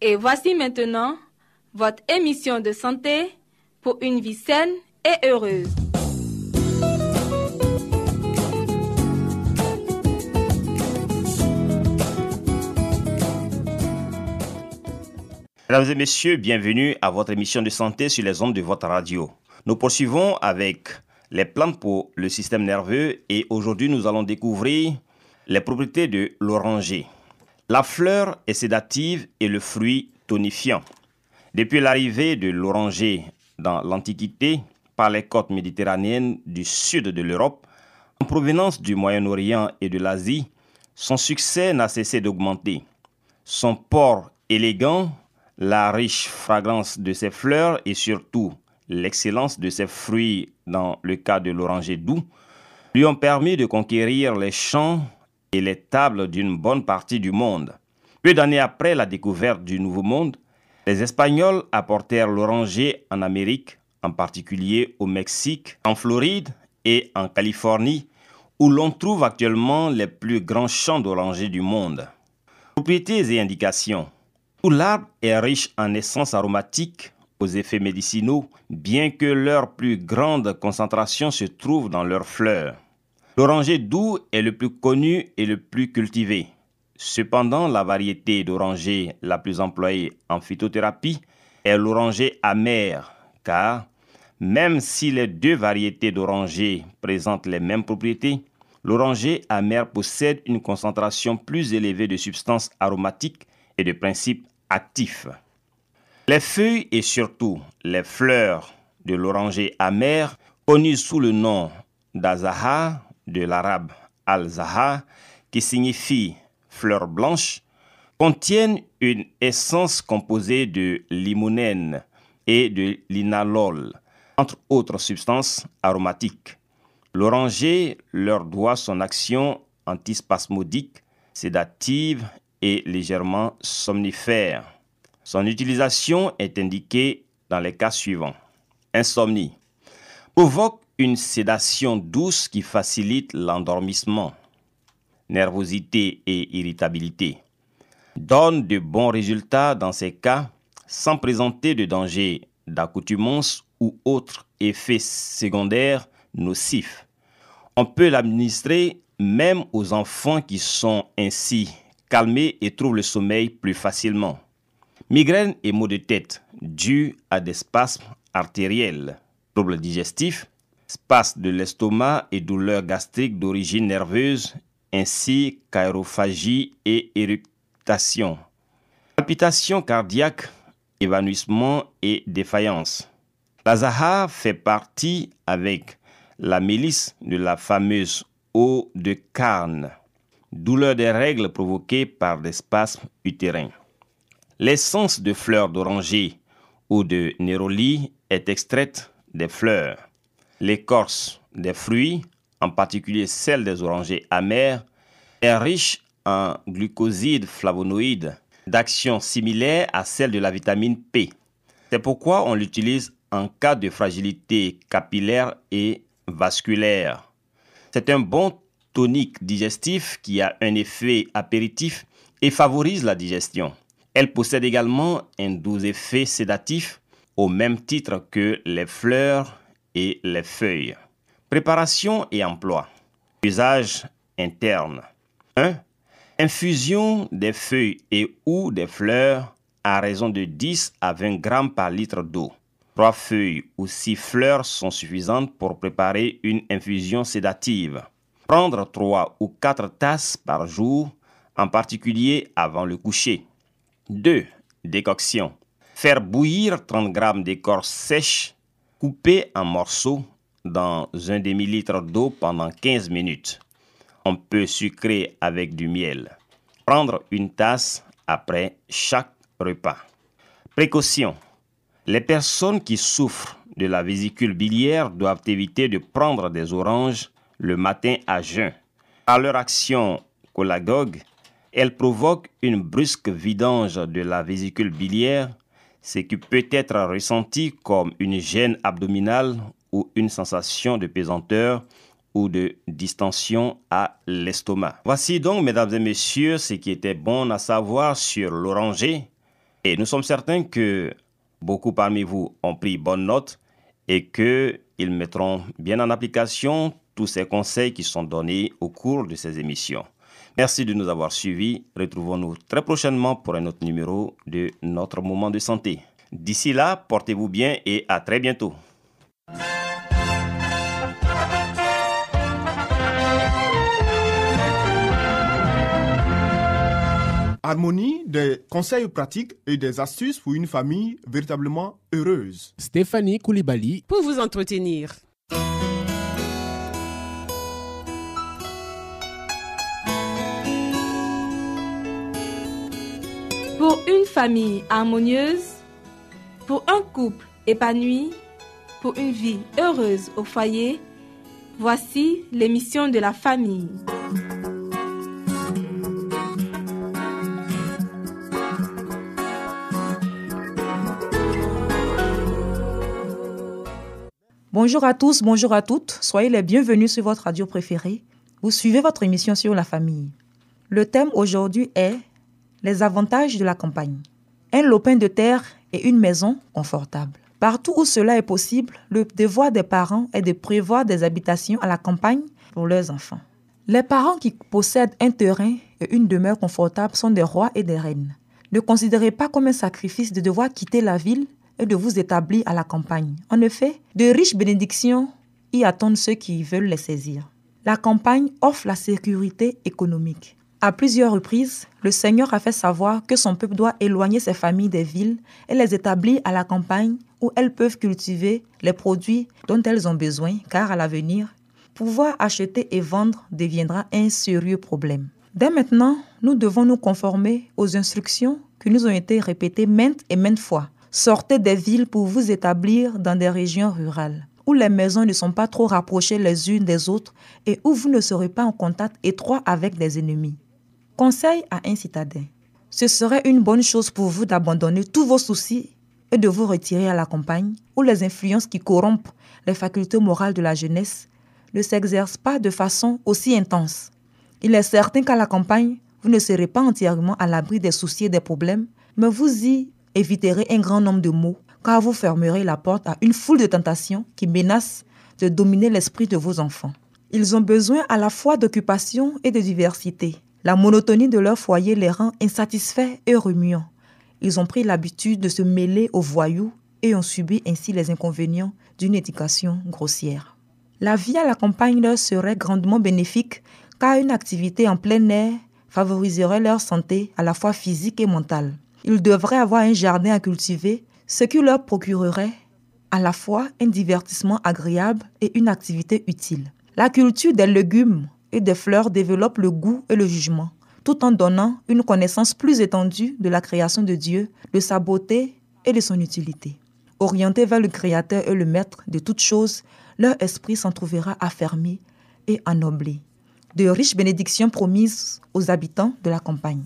Et voici maintenant votre émission de santé pour une vie saine et heureuse. Mesdames et messieurs, bienvenue à votre émission de santé sur les ondes de votre radio. Nous poursuivons avec les plantes pour le système nerveux et aujourd'hui nous allons découvrir les propriétés de l'oranger. La fleur est sédative et le fruit tonifiant. Depuis l'arrivée de l'oranger dans l'Antiquité par les côtes méditerranéennes du sud de l'Europe, en provenance du Moyen-Orient et de l'Asie, son succès n'a cessé d'augmenter. Son port élégant, la riche fragrance de ses fleurs et surtout l'excellence de ses fruits dans le cas de l'oranger doux lui ont permis de conquérir les champs et les tables d'une bonne partie du monde. Peu d'années après la découverte du Nouveau Monde, les Espagnols apportèrent l'oranger en Amérique, en particulier au Mexique, en Floride et en Californie, où l'on trouve actuellement les plus grands champs d'oranger du monde. Propriétés et indications. Tout l'arbre est riche en essences aromatiques aux effets médicinaux, bien que leur plus grande concentration se trouve dans leurs fleurs. L'oranger doux est le plus connu et le plus cultivé. Cependant, la variété d'oranger la plus employée en phytothérapie est l'oranger amer, car même si les deux variétés d'oranger présentent les mêmes propriétés, l'oranger amer possède une concentration plus élevée de substances aromatiques et de principes actifs. Les feuilles et surtout les fleurs de l'oranger amer, connues sous le nom d'Azaha, de l'arabe al-Zaha, qui signifie fleur blanche, contiennent une essence composée de limonène et de linalol, entre autres substances aromatiques. L'oranger leur doit son action antispasmodique, sédative et légèrement somnifère. Son utilisation est indiquée dans les cas suivants. Insomnie. Provoque une sédation douce qui facilite l'endormissement. Nervosité et irritabilité. Donne de bons résultats dans ces cas sans présenter de danger d'accoutumance ou autres effets secondaires nocifs. On peut l'administrer même aux enfants qui sont ainsi calmés et trouvent le sommeil plus facilement. Migraine et maux de tête dus à des spasmes artériels, troubles digestifs, spasmes de l'estomac et douleurs gastriques d'origine nerveuse, ainsi qu'aérophagie et irritation. Palpitations cardiaques, évanouissement et défaillance. La Zaha fait partie avec la mélisse de la fameuse eau de carne, douleur des règles provoquées par des spasmes utérins. L'essence de fleurs d'oranger ou de néroli est extraite des fleurs. L'écorce des fruits, en particulier celle des orangers amers, est riche en glucosides flavonoïdes d'action similaire à celle de la vitamine P. C'est pourquoi on l'utilise en cas de fragilité capillaire et vasculaire. C'est un bon tonique digestif qui a un effet apéritif et favorise la digestion. Elle possède également un doux effet sédatif au même titre que les fleurs les feuilles. Préparation et emploi. Usage interne. 1. Infusion des feuilles et ou des fleurs à raison de 10 à 20 grammes par litre d'eau. Trois feuilles ou six fleurs sont suffisantes pour préparer une infusion sédative. Prendre trois ou quatre tasses par jour, en particulier avant le coucher. 2. Décoction. Faire bouillir 30 g d'écorce sèche coupée en morceaux dans un demi-litre d'eau pendant 15 minutes. On peut sucrer avec du miel. Prendre une tasse après chaque repas. Précaution. Les personnes qui souffrent de la vésicule biliaire doivent éviter de prendre des oranges le matin à jeun. Par leur action cholagogue, elles provoquent une brusque vidange de la vésicule biliaire, ce qui peut être ressenti comme une gêne abdominale ou une sensation de pesanteur ou de distension à l'estomac. Voici donc, mesdames et messieurs, ce qui était bon à savoir sur l'oranger. Et nous sommes certains que beaucoup parmi vous ont pris bonne note et qu'ils mettront bien en application tous ces conseils qui sont donnés au cours de ces émissions. Merci de nous avoir suivis. Retrouvons-nous très prochainement pour un autre numéro de notre moment de santé. D'ici là, portez-vous bien et à très bientôt. Harmonie, des conseils pratiques et des astuces pour une famille véritablement heureuse. Stéphanie Koulibaly. Pour vous entretenir. Famille harmonieuse, pour un couple épanoui, pour une vie heureuse au foyer, voici l'émission de la famille. Bonjour à tous, bonjour à toutes. Soyez les bienvenus sur votre radio préférée. Vous suivez votre émission sur la famille. Le thème aujourd'hui est les avantages de la campagne. Un lopin de terre et une maison confortable. Partout où cela est possible, le devoir des parents est de prévoir des habitations à la campagne pour leurs enfants. Les parents qui possèdent un terrain et une demeure confortable sont des rois et des reines. Ne considérez pas comme un sacrifice de devoir quitter la ville et de vous établir à la campagne. En effet, de riches bénédictions y attendent ceux qui veulent les saisir. La campagne offre la sécurité économique. À plusieurs reprises, le Seigneur a fait savoir que son peuple doit éloigner ses familles des villes et les établir à la campagne où elles peuvent cultiver les produits dont elles ont besoin, car à l'avenir, pouvoir acheter et vendre deviendra un sérieux problème. Dès maintenant, nous devons nous conformer aux instructions qui nous ont été répétées maintes et maintes fois Sortez des villes pour vous établir dans des régions rurales, où les maisons ne sont pas trop rapprochées les unes des autres et où vous ne serez pas en contact étroit avec des ennemis. Conseil à un citadin. Ce serait une bonne chose pour vous d'abandonner tous vos soucis et de vous retirer à la campagne, où les influences qui corrompent les facultés morales de la jeunesse ne s'exercent pas de façon aussi intense. Il est certain qu'à la campagne, vous ne serez pas entièrement à l'abri des soucis et des problèmes, mais vous y éviterez un grand nombre de maux, car vous fermerez la porte à une foule de tentations qui menacent de dominer l'esprit de vos enfants. Ils ont besoin à la fois d'occupation et de diversité. La monotonie de leur foyer les rend insatisfaits et remuants. Ils ont pris l'habitude de se mêler aux voyous et ont subi ainsi les inconvénients d'une éducation grossière. La vie à la campagne leur serait grandement bénéfique car une activité en plein air favoriserait leur santé à la fois physique et mentale. Ils devraient avoir un jardin à cultiver, ce qui leur procurerait à la fois un divertissement agréable et une activité utile. La culture des légumes et des fleurs développe le goût et le jugement, tout en donnant une connaissance plus étendue de la création de Dieu, de sa beauté et de son utilité. Orientés vers le Créateur et le Maître de toutes choses, leur esprit s'en trouvera affermi et ennoblé. De riches bénédictions promises aux habitants de la campagne.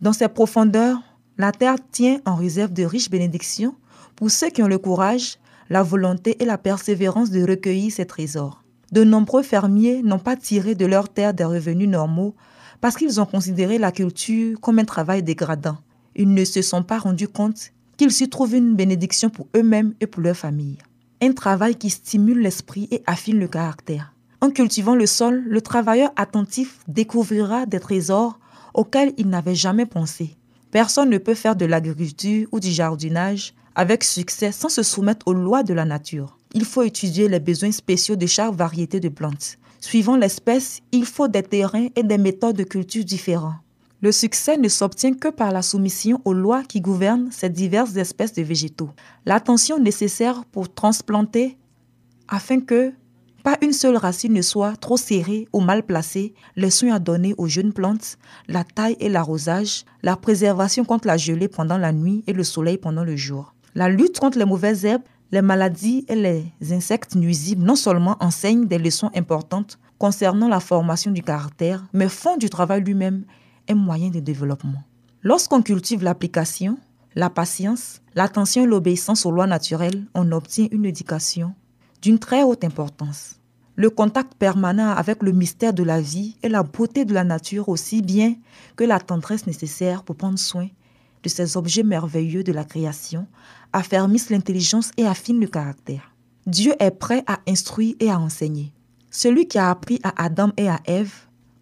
Dans ces profondeurs, la terre tient en réserve de riches bénédictions pour ceux qui ont le courage, la volonté et la persévérance de recueillir ces trésors. De nombreux fermiers n'ont pas tiré de leur terre des revenus normaux parce qu'ils ont considéré la culture comme un travail dégradant. Ils ne se sont pas rendus compte qu'ils s'y trouvent une bénédiction pour eux-mêmes et pour leur famille. Un travail qui stimule l'esprit et affine le caractère. En cultivant le sol, le travailleur attentif découvrira des trésors auxquels il n'avait jamais pensé Personne ne peut faire de l'agriculture ou du jardinage avec succès sans se soumettre aux lois de la nature. Il faut étudier les besoins spéciaux de chaque variété de plantes. Suivant l'espèce, il faut des terrains et des méthodes de culture différents. Le succès ne s'obtient que par la soumission aux lois qui gouvernent ces diverses espèces de végétaux. L'attention nécessaire pour transplanter afin que pas une seule racine ne soit trop serrée ou mal placée, les soins à donner aux jeunes plantes, la taille et l'arrosage, la préservation contre la gelée pendant la nuit et le soleil pendant le jour. La lutte contre les mauvaises herbes, les maladies et les insectes nuisibles non seulement enseignent des leçons importantes concernant la formation du caractère, mais font du travail lui-même un moyen de développement. Lorsqu'on cultive l'application, la patience, l'attention et l'obéissance aux lois naturelles, on obtient une éducation d'une très haute importance. Le contact permanent avec le mystère de la vie et la beauté de la nature aussi bien que la tendresse nécessaire pour prendre soin de ces objets merveilleux de la création affermissent l'intelligence et affinent le caractère. Dieu est prêt à instruire et à enseigner. Celui qui a appris à Adam et à Ève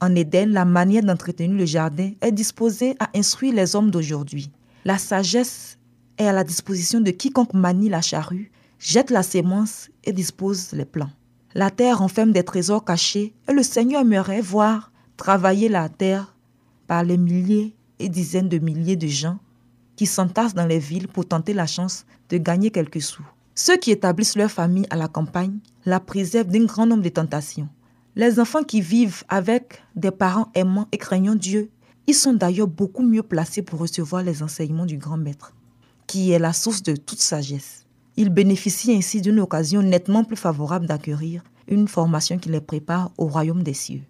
en Éden la manière d'entretenir le jardin est disposé à instruire les hommes d'aujourd'hui. La sagesse est à la disposition de quiconque manie la charrue jette la sémence et dispose les plants. La terre renferme des trésors cachés et le Seigneur aimerait voir travailler la terre par les milliers et dizaines de milliers de gens qui s'entassent dans les villes pour tenter la chance de gagner quelques sous. Ceux qui établissent leur famille à la campagne la préservent d'un grand nombre de tentations. Les enfants qui vivent avec des parents aimants et craignant Dieu, ils sont d'ailleurs beaucoup mieux placés pour recevoir les enseignements du grand maître, qui est la source de toute sagesse. Ils bénéficient ainsi d'une occasion nettement plus favorable d'acquérir une formation qui les prépare au royaume des cieux.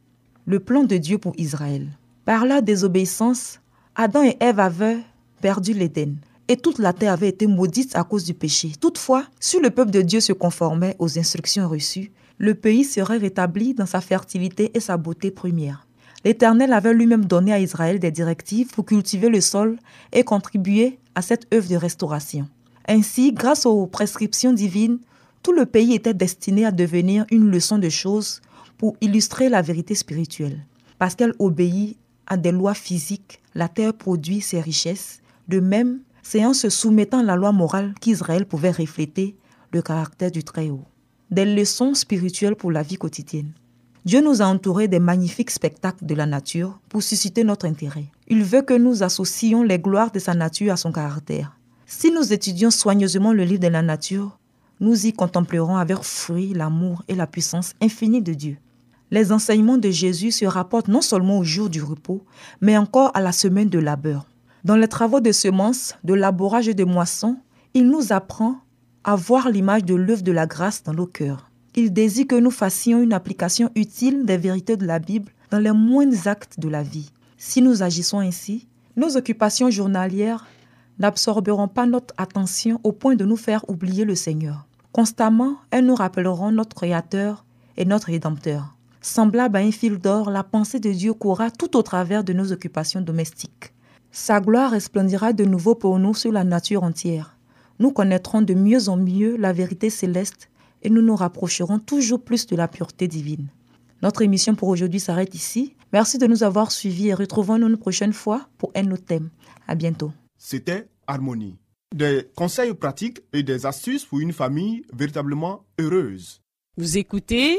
Le plan de Dieu pour Israël. Par la désobéissance, Adam et Ève avaient perdu l'Éden et toute la terre avait été maudite à cause du péché. Toutefois, si le peuple de Dieu se conformait aux instructions reçues, le pays serait rétabli dans sa fertilité et sa beauté première. L'Éternel avait lui-même donné à Israël des directives pour cultiver le sol et contribuer à cette œuvre de restauration. Ainsi, grâce aux prescriptions divines, tout le pays était destiné à devenir une leçon de choses pour illustrer la vérité spirituelle. Parce qu'elle obéit à des lois physiques, la terre produit ses richesses. De même, c'est en se soumettant à la loi morale qu'Israël pouvait refléter le caractère du Très-Haut. Des leçons spirituelles pour la vie quotidienne. Dieu nous a entourés des magnifiques spectacles de la nature pour susciter notre intérêt. Il veut que nous associons les gloires de sa nature à son caractère. Si nous étudions soigneusement le livre de la nature, nous y contemplerons avec fruit l'amour et la puissance infinie de Dieu. Les enseignements de Jésus se rapportent non seulement au jour du repos, mais encore à la semaine de labeur. Dans les travaux de semences, de labourage et de moisson, il nous apprend à voir l'image de l'œuvre de la grâce dans nos cœurs. Il désire que nous fassions une application utile des vérités de la Bible dans les moindres actes de la vie. Si nous agissons ainsi, nos occupations journalières n'absorberont pas notre attention au point de nous faire oublier le Seigneur. Constamment, elles nous rappelleront notre Créateur et notre Rédempteur. Semblable à un fil d'or, la pensée de Dieu courra tout au travers de nos occupations domestiques. Sa gloire resplendira de nouveau pour nous sur la nature entière. Nous connaîtrons de mieux en mieux la vérité céleste et nous nous rapprocherons toujours plus de la pureté divine. Notre émission pour aujourd'hui s'arrête ici. Merci de nous avoir suivis et retrouvons-nous une prochaine fois pour un autre thème. À bientôt c'était Harmonie. Des conseils pratiques et des astuces pour une famille véritablement heureuse. Vous écoutez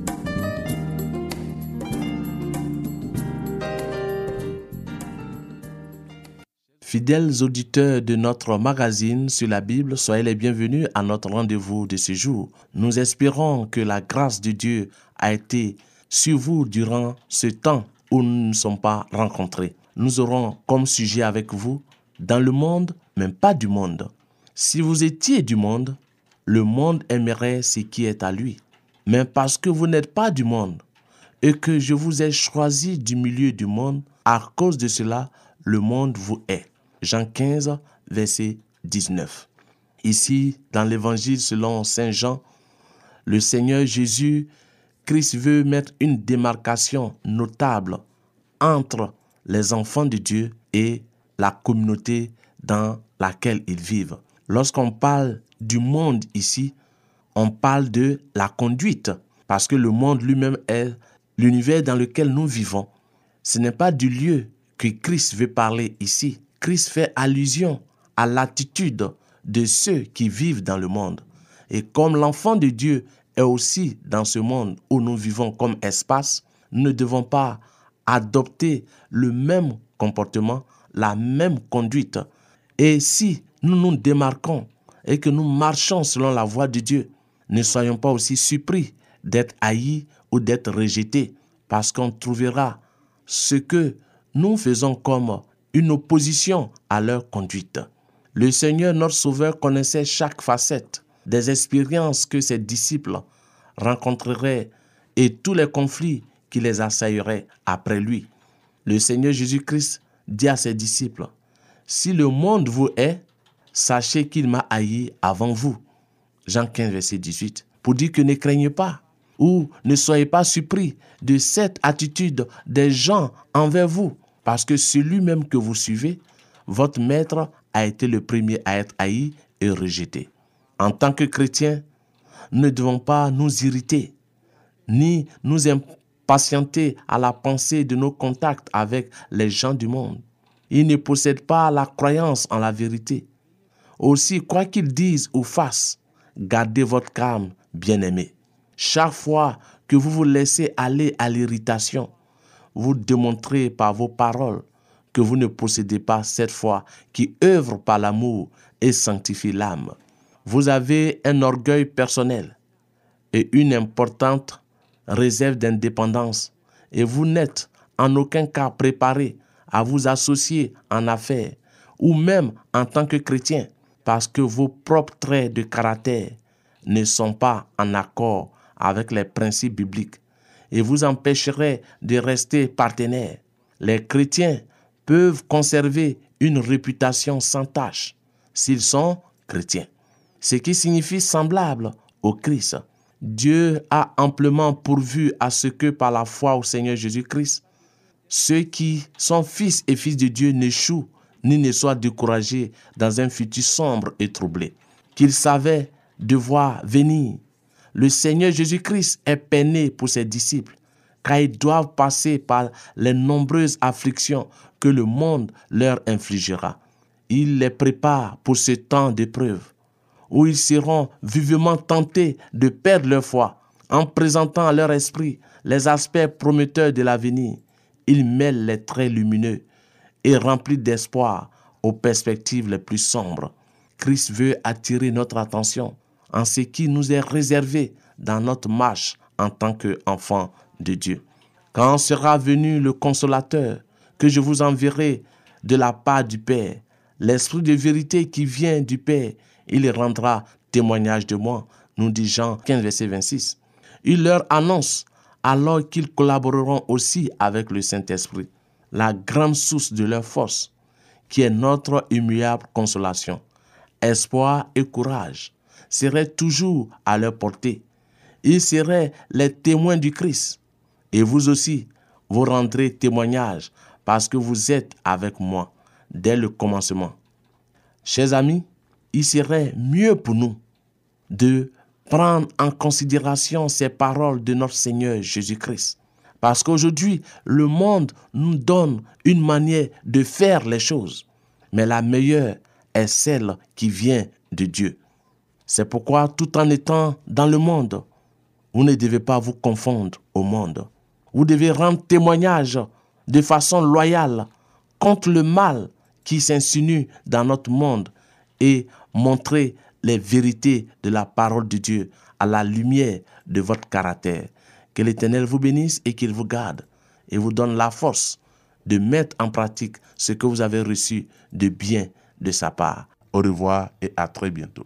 Fidèles auditeurs de notre magazine sur la Bible, soyez les bienvenus à notre rendez-vous de ce jour. Nous espérons que la grâce de Dieu a été sur vous durant ce temps où nous ne sommes pas rencontrés. Nous aurons comme sujet avec vous dans le monde, mais pas du monde. Si vous étiez du monde, le monde aimerait ce qui est à lui. Mais parce que vous n'êtes pas du monde et que je vous ai choisi du milieu du monde, à cause de cela, le monde vous est. Jean 15, verset 19. Ici, dans l'évangile selon Saint Jean, le Seigneur Jésus Christ veut mettre une démarcation notable entre les enfants de Dieu et la communauté dans laquelle ils vivent. Lorsqu'on parle du monde ici, on parle de la conduite, parce que le monde lui-même est l'univers dans lequel nous vivons. Ce n'est pas du lieu que Christ veut parler ici. Christ fait allusion à l'attitude de ceux qui vivent dans le monde. Et comme l'enfant de Dieu est aussi dans ce monde où nous vivons comme espace, nous ne devons pas adopter le même comportement, la même conduite. Et si nous nous démarquons et que nous marchons selon la voie de Dieu, ne soyons pas aussi surpris d'être haïs ou d'être rejetés, parce qu'on trouvera ce que nous faisons comme une opposition à leur conduite. Le Seigneur, notre Sauveur, connaissait chaque facette des expériences que ses disciples rencontreraient et tous les conflits qui les assailleraient après lui. Le Seigneur Jésus-Christ dit à ses disciples, Si le monde vous est, sachez qu'il m'a haï avant vous. Jean 15, verset 18. Pour dire que ne craignez pas ou ne soyez pas surpris de cette attitude des gens envers vous, parce que celui même que vous suivez, votre maître a été le premier à être haï et rejeté. En tant que chrétiens, ne devons pas nous irriter, ni nous impatienter à la pensée de nos contacts avec les gens du monde. Ils ne possèdent pas la croyance en la vérité. Aussi, quoi qu'ils disent ou fassent, gardez votre calme, bien-aimés. Chaque fois que vous vous laissez aller à l'irritation, vous démontrez par vos paroles que vous ne possédez pas cette foi qui œuvre par l'amour et sanctifie l'âme. Vous avez un orgueil personnel et une importante réserve d'indépendance et vous n'êtes en aucun cas préparé à vous associer en affaires ou même en tant que chrétien parce que vos propres traits de caractère ne sont pas en accord avec les principes bibliques et vous empêcherez de rester partenaire. Les chrétiens peuvent conserver une réputation sans tâche s'ils sont chrétiens, ce qui signifie semblable au Christ. Dieu a amplement pourvu à ce que par la foi au Seigneur Jésus-Christ, ceux qui sont fils et fils de Dieu n'échouent ni ne soient découragés dans un futur sombre et troublé, qu'ils savaient devoir venir. Le Seigneur Jésus-Christ est peiné pour ses disciples, car ils doivent passer par les nombreuses afflictions que le monde leur infligera. Il les prépare pour ce temps d'épreuve où ils seront vivement tentés de perdre leur foi en présentant à leur esprit les aspects prometteurs de l'avenir. Il mêle les traits lumineux et remplis d'espoir aux perspectives les plus sombres. Christ veut attirer notre attention en ce qui nous est réservé dans notre marche en tant qu'enfants de Dieu. Quand sera venu le consolateur que je vous enverrai de la part du Père, l'Esprit de vérité qui vient du Père, il rendra témoignage de moi, nous dit Jean 15, verset 26. Il leur annonce alors qu'ils collaboreront aussi avec le Saint-Esprit, la grande source de leur force, qui est notre immuable consolation. Espoir et courage seraient toujours à leur portée. Ils seraient les témoins du Christ. Et vous aussi, vous rendrez témoignage parce que vous êtes avec moi dès le commencement. Chers amis, il serait mieux pour nous de prendre en considération ces paroles de notre Seigneur Jésus-Christ. Parce qu'aujourd'hui, le monde nous donne une manière de faire les choses, mais la meilleure est celle qui vient de Dieu. C'est pourquoi, tout en étant dans le monde, vous ne devez pas vous confondre au monde. Vous devez rendre témoignage de façon loyale contre le mal qui s'insinue dans notre monde et montrer les vérités de la parole de Dieu à la lumière de votre caractère. Que l'Éternel vous bénisse et qu'il vous garde et vous donne la force de mettre en pratique ce que vous avez reçu de bien de sa part. Au revoir et à très bientôt.